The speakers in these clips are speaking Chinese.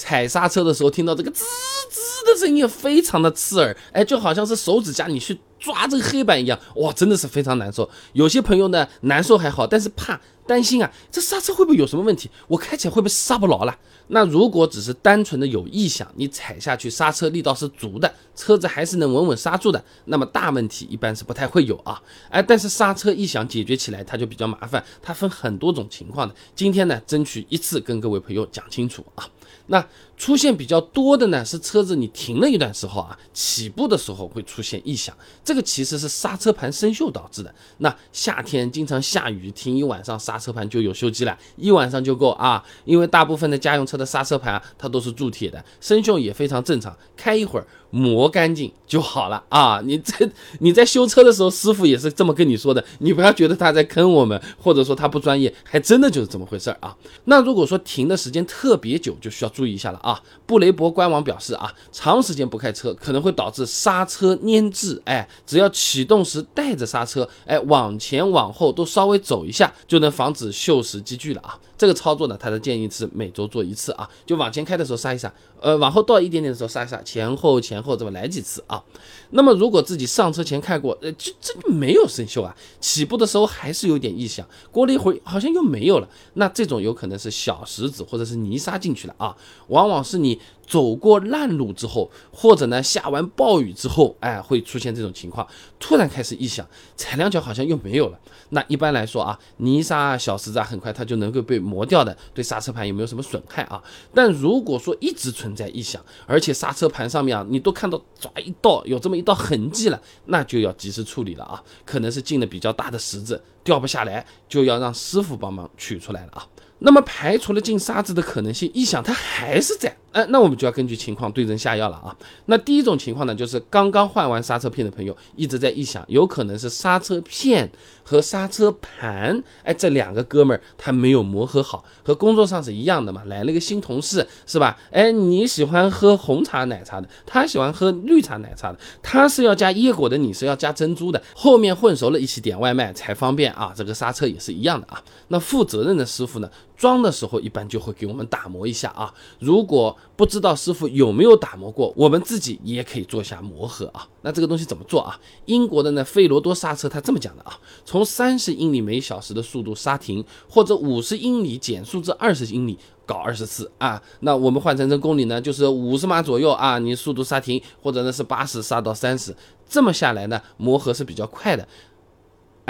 踩刹车的时候听到这个吱吱的声音，非常的刺耳，哎，就好像是手指甲你去抓这个黑板一样，哇，真的是非常难受。有些朋友呢，难受还好，但是怕。担心啊，这刹车会不会有什么问题？我开起来会不会刹不牢了？那如果只是单纯的有异响，你踩下去刹车力道是足的，车子还是能稳稳刹住的，那么大问题一般是不太会有啊。哎，但是刹车异响解决起来它就比较麻烦，它分很多种情况的。今天呢，争取一次跟各位朋友讲清楚啊。那出现比较多的呢，是车子你停了一段时候啊，起步的时候会出现异响，这个其实是刹车盘生锈导致的。那夏天经常下雨，停一晚上刹车盘就有锈迹了，一晚上就够啊。因为大部分的家用车的刹车盘啊，它都是铸铁的，生锈也非常正常，开一会儿。磨干净就好了啊！你这你在修车的时候，师傅也是这么跟你说的，你不要觉得他在坑我们，或者说他不专业，还真的就是这么回事儿啊。那如果说停的时间特别久，就需要注意一下了啊。布雷博官网表示啊，长时间不开车可能会导致刹车粘滞，哎，只要启动时带着刹车，哎，往前往后都稍微走一下，就能防止锈蚀积聚了啊。这个操作呢，他的建议是每周做一次啊，就往前开的时候刹一刹，呃，往后倒一点点的时候刹一刹，前后前后这么来几次啊。那么如果自己上车前开过，呃，这这没有生锈啊，起步的时候还是有点异响，过了一会儿好像又没有了，那这种有可能是小石子或者是泥沙进去了啊，往往是你。走过烂路之后，或者呢下完暴雨之后，哎，会出现这种情况，突然开始异响，踩两脚好像又没有了。那一般来说啊，泥沙、小石子啊很快它就能够被磨掉的，对刹车盘有没有什么损害啊？但如果说一直存在异响，而且刹车盘上面啊，你都看到抓一道有这么一道痕迹了，那就要及时处理了啊，可能是进了比较大的石子，掉不下来，就要让师傅帮忙取出来了啊。那么排除了进沙子的可能性，异响它还是在，哎，那我们就要根据情况对症下药了啊。那第一种情况呢，就是刚刚换完刹车片的朋友一直在异响，有可能是刹车片和刹车盘，哎，这两个哥们儿他没有磨合好，和工作上是一样的嘛。来了个新同事是吧？哎，你喜欢喝红茶奶茶的，他喜欢喝绿茶奶茶的，他是要加椰果的，你是要加珍珠的，后面混熟了一起点外卖才方便啊。这个刹车也是一样的啊。那负责任的师傅呢？装的时候一般就会给我们打磨一下啊，如果不知道师傅有没有打磨过，我们自己也可以做一下磨合啊。那这个东西怎么做啊？英国的呢费罗多刹车它这么讲的啊，从三十英里每小时的速度刹停，或者五十英里减速至二十英里搞二十次啊。那我们换成成公里呢，就是五十码左右啊，你速度刹停，或者呢是八十刹到三十，这么下来呢磨合是比较快的。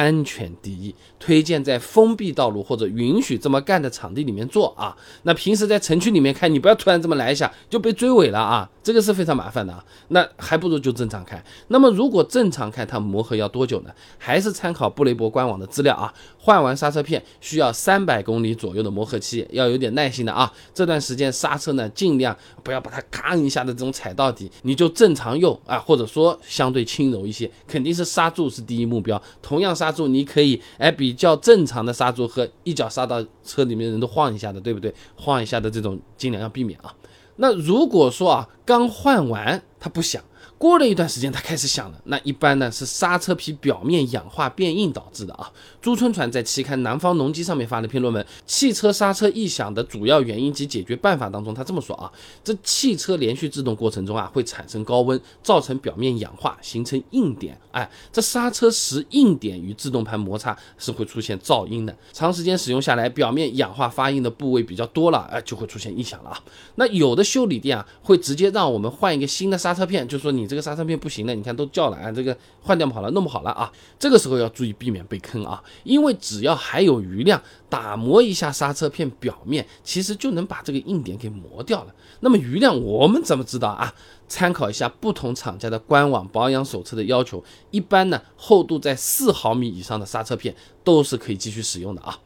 安全第一，推荐在封闭道路或者允许这么干的场地里面做啊。那平时在城区里面开，你不要突然这么来一下就被追尾了啊，这个是非常麻烦的啊。那还不如就正常开。那么如果正常开，它磨合要多久呢？还是参考布雷博官网的资料啊。换完刹车片需要三百公里左右的磨合期，要有点耐心的啊。这段时间刹车呢，尽量不要把它咔一下的这种踩到底，你就正常用啊，或者说相对轻柔一些，肯定是刹住是第一目标。同样刹。刹住你可以哎，比较正常的刹住和一脚刹到车里面人都晃一下的，对不对？晃一下的这种尽量要避免啊。那如果说啊，刚换完它不响。过了一段时间，它开始响了。那一般呢是刹车皮表面氧化变硬导致的啊。朱春传在期刊《南方农机》上面发了篇论文《汽车刹车异响的主要原因及解决办法》当中，他这么说啊：这汽车连续制动过程中啊，会产生高温，造成表面氧化，形成硬点。哎，这刹车时硬点与制动盘摩擦是会出现噪音的。长时间使用下来，表面氧化发硬的部位比较多了，哎，就会出现异响了啊。那有的修理店啊，会直接让我们换一个新的刹车片，就说你。这个刹车片不行了，你看都叫了啊，这个换掉不好了，弄不好了啊，这个时候要注意避免被坑啊，因为只要还有余量，打磨一下刹车片表面，其实就能把这个硬点给磨掉了。那么余量我们怎么知道啊？参考一下不同厂家的官网保养手册的要求，一般呢厚度在四毫米以上的刹车片都是可以继续使用的啊。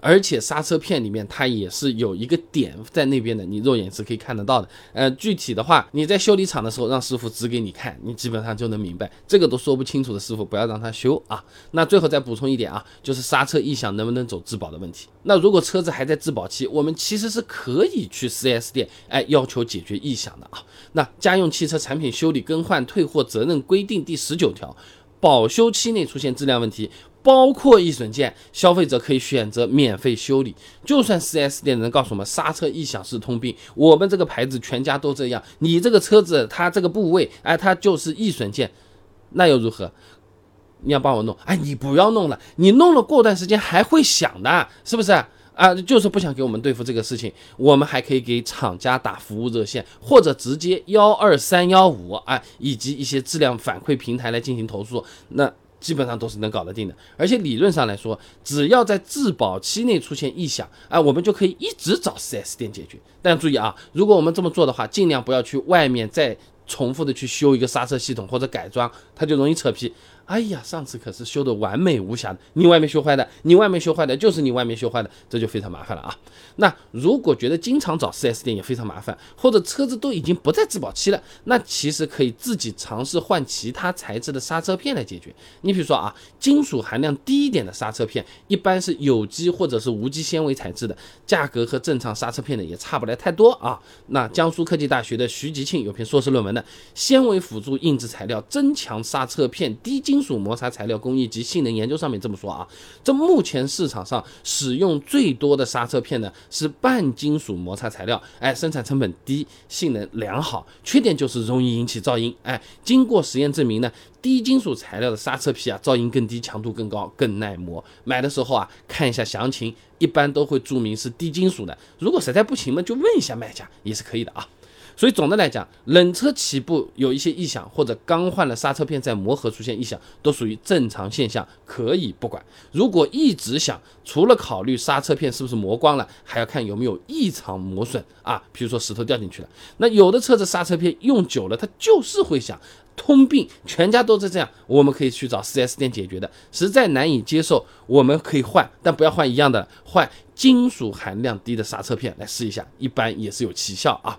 而且刹车片里面它也是有一个点在那边的，你肉眼是可以看得到的。呃，具体的话，你在修理厂的时候让师傅指给你看，你基本上就能明白。这个都说不清楚的师傅，不要让他修啊。那最后再补充一点啊，就是刹车异响能不能走质保的问题。那如果车子还在质保期，我们其实是可以去 4S 店，哎，要求解决异响的啊。那家用汽车产品修理更换退货责任规定第十九条。保修期内出现质量问题，包括易损件，消费者可以选择免费修理。就算 4S 店的人告诉我们刹车异响是通病，我们这个牌子全家都这样，你这个车子它这个部位，哎，它就是易损件，那又如何？你要帮我弄，哎，你不要弄了，你弄了过段时间还会响的，是不是？啊，就是不想给我们对付这个事情，我们还可以给厂家打服务热线，或者直接幺二三幺五啊，以及一些质量反馈平台来进行投诉，那基本上都是能搞得定的。而且理论上来说，只要在质保期内出现异响，啊，我们就可以一直找 4S 店解决。但注意啊，如果我们这么做的话，尽量不要去外面再重复的去修一个刹车系统或者改装，它就容易扯皮。哎呀，上次可是修的完美无瑕的，你外面修坏的，你外面修坏的，就是你外面修坏的，这就非常麻烦了啊。那如果觉得经常找 4S 店也非常麻烦，或者车子都已经不在质保期了，那其实可以自己尝试换其他材质的刹车片来解决。你比如说啊，金属含量低一点的刹车片，一般是有机或者是无机纤维材质的，价格和正常刹车片的也差不来太多啊。那江苏科技大学的徐吉庆有篇硕士论文的《纤维辅助硬质材料增强刹车片低金》。金属摩擦材料工艺及性能研究上面这么说啊，这目前市场上使用最多的刹车片呢是半金属摩擦材料，哎，生产成本低，性能良好，缺点就是容易引起噪音，哎，经过实验证明呢，低金属材料的刹车皮啊，噪音更低，强度更高，更耐磨。买的时候啊，看一下详情，一般都会注明是低金属的，如果实在不行嘛，就问一下卖家也是可以的啊。所以总的来讲，冷车起步有一些异响，或者刚换了刹车片在磨合出现异响，都属于正常现象，可以不管。如果一直响，除了考虑刹车片是不是磨光了，还要看有没有异常磨损啊，比如说石头掉进去了。那有的车子刹车片用久了，它就是会响，通病，全家都是这样。我们可以去找 4S 店解决的，实在难以接受，我们可以换，但不要换一样的，换金属含量低的刹车片来试一下，一般也是有奇效啊。